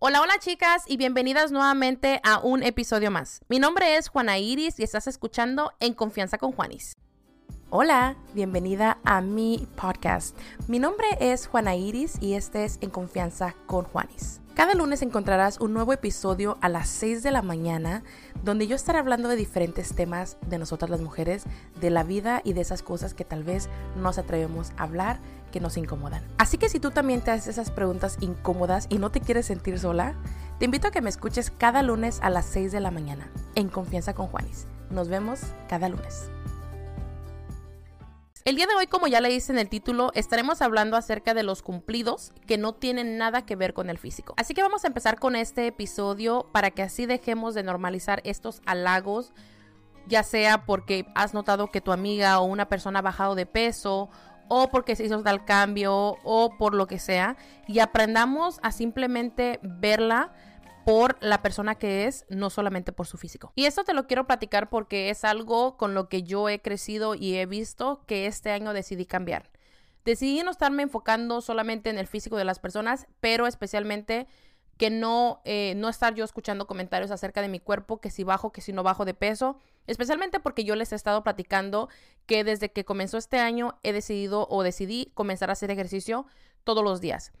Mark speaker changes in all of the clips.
Speaker 1: Hola, hola chicas y bienvenidas nuevamente a un episodio más. Mi nombre es Juana Iris y estás escuchando En Confianza con Juanis. Hola, bienvenida a mi podcast. Mi nombre es Juana Iris y este es En Confianza con Juanis. Cada lunes encontrarás un nuevo episodio a las 6 de la mañana donde yo estaré hablando de diferentes temas de nosotras las mujeres, de la vida y de esas cosas que tal vez no nos atrevemos a hablar, que nos incomodan. Así que si tú también te haces esas preguntas incómodas y no te quieres sentir sola, te invito a que me escuches cada lunes a las 6 de la mañana en Confianza con Juanis. Nos vemos cada lunes. El día de hoy, como ya leíste en el título, estaremos hablando acerca de los cumplidos que no tienen nada que ver con el físico. Así que vamos a empezar con este episodio para que así dejemos de normalizar estos halagos, ya sea porque has notado que tu amiga o una persona ha bajado de peso o porque se hizo tal cambio o por lo que sea y aprendamos a simplemente verla por la persona que es, no solamente por su físico. Y esto te lo quiero platicar porque es algo con lo que yo he crecido y he visto que este año decidí cambiar. Decidí no estarme enfocando solamente en el físico de las personas, pero especialmente que no, eh, no estar yo escuchando comentarios acerca de mi cuerpo, que si bajo, que si no bajo de peso, especialmente porque yo les he estado platicando que desde que comenzó este año he decidido o decidí comenzar a hacer ejercicio todos los días.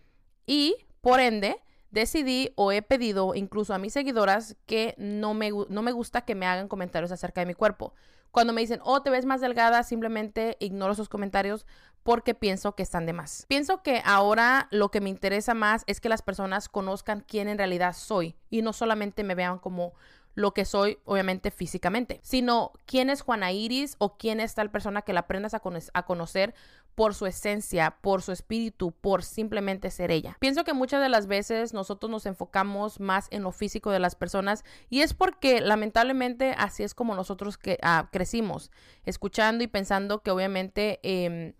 Speaker 1: Y por ende, decidí o he pedido incluso a mis seguidoras que no me, no me gusta que me hagan comentarios acerca de mi cuerpo. Cuando me dicen, oh, te ves más delgada, simplemente ignoro esos comentarios porque pienso que están de más. Pienso que ahora lo que me interesa más es que las personas conozcan quién en realidad soy y no solamente me vean como lo que soy, obviamente físicamente, sino quién es Juana Iris o quién es tal persona que la aprendas a, conocer por su esencia, por su espíritu, por simplemente ser ella. Pienso que muchas de las veces nosotros nos enfocamos más en lo físico de las personas y es porque lamentablemente así es como nosotros que, ah, crecimos, escuchando y pensando que obviamente... Eh,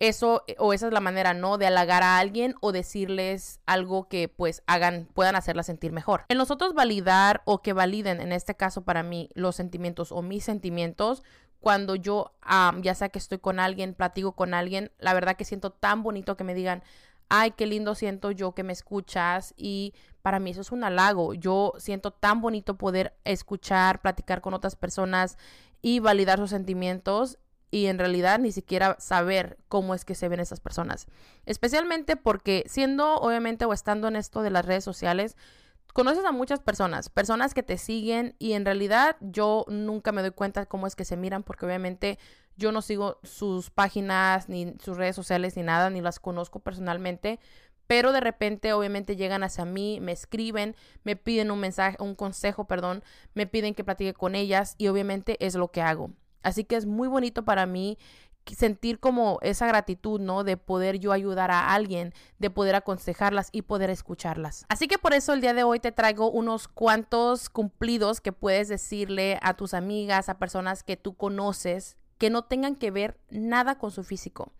Speaker 1: eso o esa es la manera, ¿no? De halagar a alguien o decirles algo que pues hagan, puedan hacerla sentir mejor. En nosotros validar o que validen, en este caso para mí, los sentimientos o mis sentimientos, cuando yo, ya sea que estoy con alguien, platico con alguien, la verdad que siento tan bonito que me digan, ay, qué lindo siento yo que me escuchas y para mí eso es un halago. Yo siento tan bonito poder escuchar, platicar con otras personas y validar sus sentimientos y en realidad ni siquiera saber cómo es que se ven esas personas. Especialmente porque siendo obviamente o estando en esto de las redes sociales, conoces a muchas personas, personas que te siguen y en realidad yo nunca me doy cuenta cómo es que se miran porque obviamente yo no sigo sus páginas ni sus redes sociales ni nada, ni las conozco personalmente, pero de repente obviamente llegan hacia mí, me escriben, me piden un mensaje, un consejo, perdón, me piden que platique con ellas y obviamente es lo que hago. Así que es muy bonito para mí sentir como esa gratitud, ¿no? De poder yo ayudar a alguien, de poder aconsejarlas y poder escucharlas. Así que por eso el día de hoy te traigo unos cuantos cumplidos que puedes decirle a tus amigas, a personas que tú conoces, que no tengan que ver nada con su físico.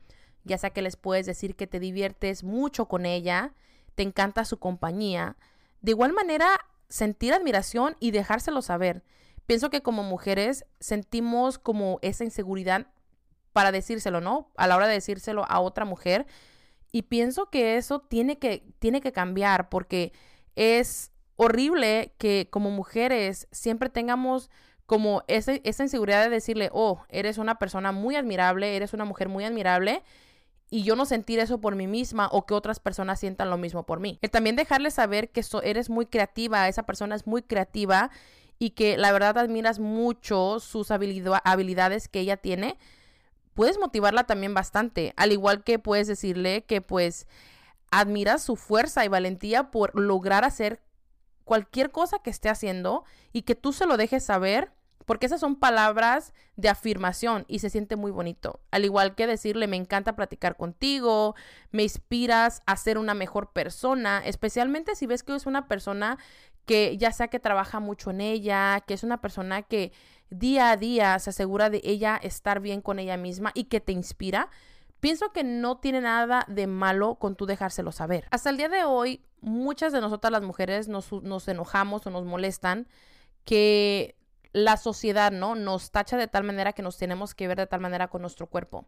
Speaker 1: Ya sea que les puedes decir que te diviertes mucho con ella, te encanta su compañía. De igual manera, sentir admiración y dejárselo saber. Pienso que como mujeres sentimos como esa inseguridad para decírselo, ¿no? A la hora de decírselo a otra mujer. Y pienso que eso tiene que, tiene que cambiar porque es horrible que como mujeres siempre tengamos como esa, inseguridad de decirle, oh, eres una persona muy admirable, eres una mujer muy admirable y yo no sentir eso por mí misma o que otras personas sientan lo mismo por mí. El también dejarle saber que eres muy creativa, esa persona es muy creativa y que la verdad admiras mucho sus habilidades que ella tiene, puedes motivarla también bastante. Al igual que puedes decirle que pues admiras su fuerza y valentía por lograr hacer cualquier cosa que esté haciendo y que tú se lo dejes saber porque esas son palabras de afirmación y se siente muy bonito. Al igual que decirle, me encanta platicar contigo, me inspiras a ser una mejor persona, especialmente si ves que es una persona que ya sea que trabaja mucho en ella, que es una persona que día a día se asegura de ella estar bien con ella misma y que te inspira. Pienso que no tiene nada de malo con tú dejárselo saber. Hasta el día de hoy, muchas de nosotras las mujeres nos, nos enojamos o nos molestan que la sociedad, ¿no? Nos tacha de tal manera que nos tenemos que ver de tal manera con nuestro cuerpo.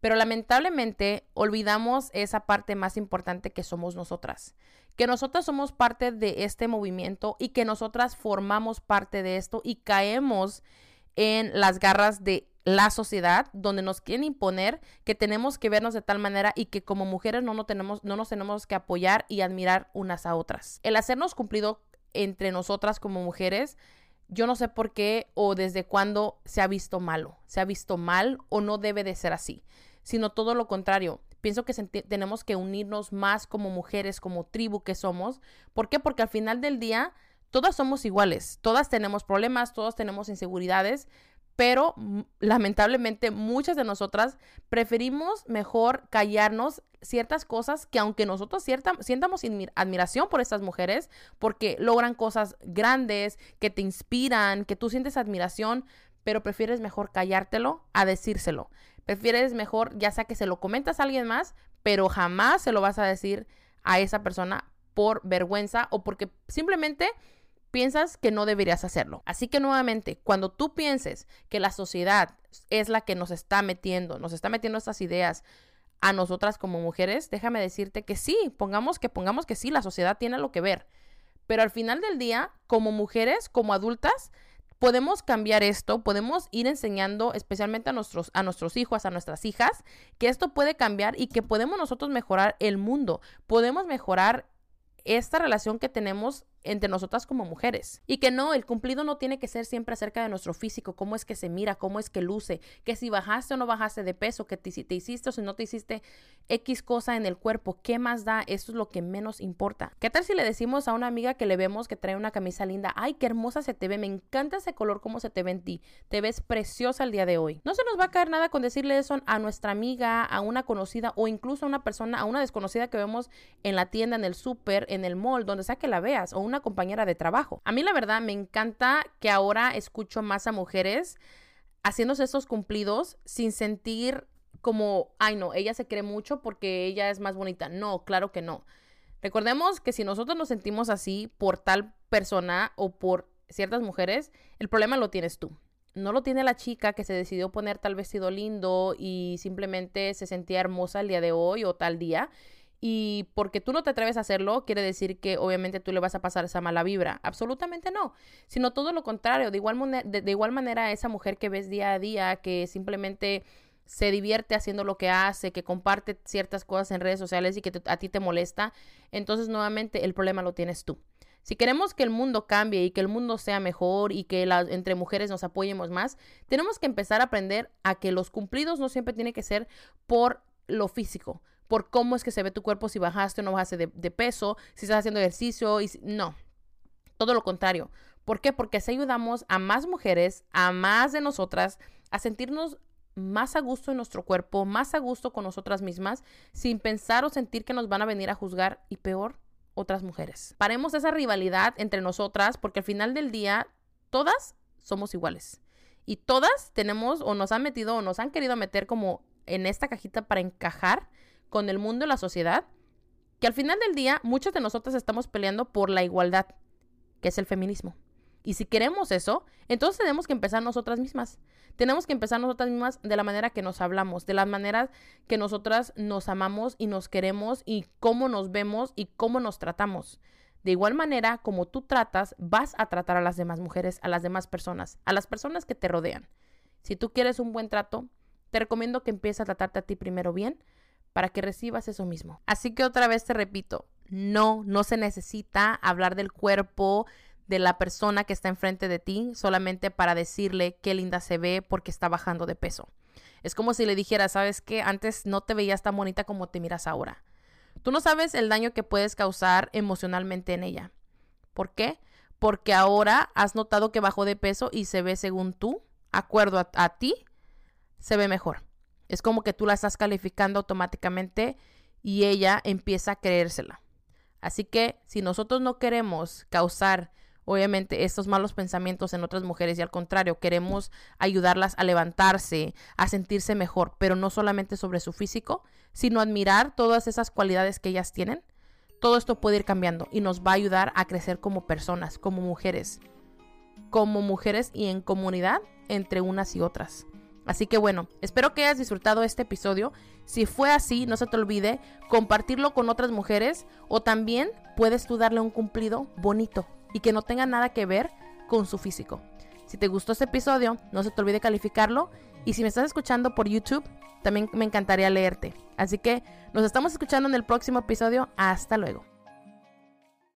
Speaker 1: Pero lamentablemente olvidamos esa parte más importante que somos nosotras, que nosotras somos parte de este movimiento y que nosotras formamos parte de esto y caemos en las garras de la sociedad donde nos quieren imponer que tenemos que vernos de tal manera y que como mujeres no, no, tenemos, no nos tenemos que apoyar y admirar unas a otras. El hacernos cumplido entre nosotras como mujeres, yo no sé por qué o desde cuándo se ha visto malo, se ha visto mal o no debe de ser así, sino todo lo contrario. Pienso que tenemos que unirnos más como mujeres, como tribu que somos. ¿Por qué? Porque al final del día todas somos iguales, todas tenemos problemas, todas tenemos inseguridades, pero lamentablemente muchas de nosotras preferimos mejor callarnos ciertas cosas que aunque nosotros sientamos admiración por estas mujeres, porque logran cosas grandes, que te inspiran, que tú sientes admiración, pero prefieres mejor callártelo a decírselo. Prefieres mejor, ya sea que se lo comentas a alguien más, pero jamás se lo vas a decir a esa persona por vergüenza o porque simplemente piensas que no deberías hacerlo. Así que nuevamente, cuando tú pienses que la sociedad es la que nos está metiendo, nos está metiendo estas ideas a nosotras como mujeres, déjame decirte que sí, pongamos que pongamos que sí, la sociedad tiene lo que ver. Pero al final del día, como mujeres, como adultas, podemos cambiar esto, podemos ir enseñando especialmente a nuestros, a nuestros hijos, a nuestras hijas, que esto puede cambiar y que podemos nosotros mejorar el mundo, podemos mejorar esta relación que tenemos entre nosotras como mujeres. Y que no, el cumplido no tiene que ser siempre acerca de nuestro físico, cómo es que se mira, cómo es que luce, que si bajaste o no bajaste de peso, que te, si te hiciste o si no te hiciste X cosa en el cuerpo, ¿qué más da? Eso es lo que menos importa. ¿Qué tal si le decimos a una amiga que le vemos que trae una camisa linda, ay, qué hermosa se te ve, me encanta ese color, cómo se te ve en ti, te ves preciosa el día de hoy. No se nos va a caer nada con decirle eso a nuestra amiga, a una conocida o incluso a una persona, a una desconocida que vemos en la tienda, en el súper, en el mall, donde sea que la veas, o una compañera de trabajo. A mí la verdad me encanta que ahora escucho más a mujeres haciéndose estos cumplidos sin sentir como, ay no, ella se cree mucho porque ella es más bonita. No, claro que no. Recordemos que si nosotros nos sentimos así por tal persona o por ciertas mujeres, el problema lo tienes tú. No lo tiene la chica que se decidió poner tal vestido lindo y simplemente se sentía hermosa el día de hoy o tal día y porque tú no te atreves a hacerlo, quiere decir que obviamente tú le vas a pasar esa mala vibra. Absolutamente no, sino todo lo contrario. De igual, de, igual manera, esa mujer que ves día a día, que simplemente se divierte haciendo lo que hace, que comparte ciertas cosas en redes sociales y que a ti te molesta, entonces nuevamente el problema lo tienes tú. Si queremos que el mundo cambie y que el mundo sea mejor y que entre mujeres nos apoyemos más, tenemos que empezar a aprender a que los cumplidos no siempre tienen que ser por lo físico por cómo es que se ve tu cuerpo, si bajaste o no bajaste de, peso, si estás haciendo ejercicio, y no, todo lo contrario. ¿Por qué? Porque así ayudamos a más mujeres, a más de nosotras, a sentirnos más a gusto en nuestro cuerpo, más a gusto con nosotras mismas, sin pensar o sentir que nos van a venir a juzgar y peor, otras mujeres. Paremos esa rivalidad entre nosotras porque al final del día todas somos iguales. Y todas tenemos o nos han metido o nos han querido meter como en esta cajita para encajar con el mundo y la sociedad, que al final del día muchos de nosotros estamos peleando por la igualdad, que es el feminismo. Y si queremos eso, entonces tenemos que empezar nosotras mismas. Tenemos que empezar nosotras mismas de la manera que nos hablamos, de la manera que nosotras nos amamos y nos queremos y cómo nos vemos y cómo nos tratamos. De igual manera, como tú tratas, vas a tratar a las demás mujeres, a las demás personas, a las personas que te rodean. Si tú quieres un buen trato, te recomiendo que empieces a tratarte a ti primero bien para que recibas eso mismo. Así que otra vez te repito, no, no se necesita hablar del cuerpo de la persona que está enfrente de ti solamente para decirle qué linda se ve porque está bajando de peso. Es como si le dijera, sabes que antes no te veías tan bonita como te miras ahora. Tú no sabes el daño que puedes causar emocionalmente en ella. ¿Por qué? Porque ahora has notado que bajó de peso y se ve según tú, acuerdo a, a ti, se ve mejor. Es como que tú la estás calificando automáticamente y ella empieza a creérsela. Así que si nosotros no queremos causar, obviamente, estos malos pensamientos en otras mujeres y al contrario, queremos ayudarlas a levantarse, a sentirse mejor, pero no solamente sobre su físico, sino admirar todas esas cualidades que ellas tienen, todo esto puede ir cambiando y nos va a ayudar a crecer como personas, como mujeres, como mujeres y en comunidad entre unas y otras. Así que bueno, espero que hayas disfrutado este episodio. Si fue así, no se te olvide compartirlo con otras mujeres o también puedes tú darle un cumplido bonito y que no tenga nada que ver con su físico. Si te gustó este episodio, no se te olvide calificarlo y si me estás escuchando por YouTube, también me encantaría leerte. Así que nos estamos escuchando en el próximo episodio. Hasta luego.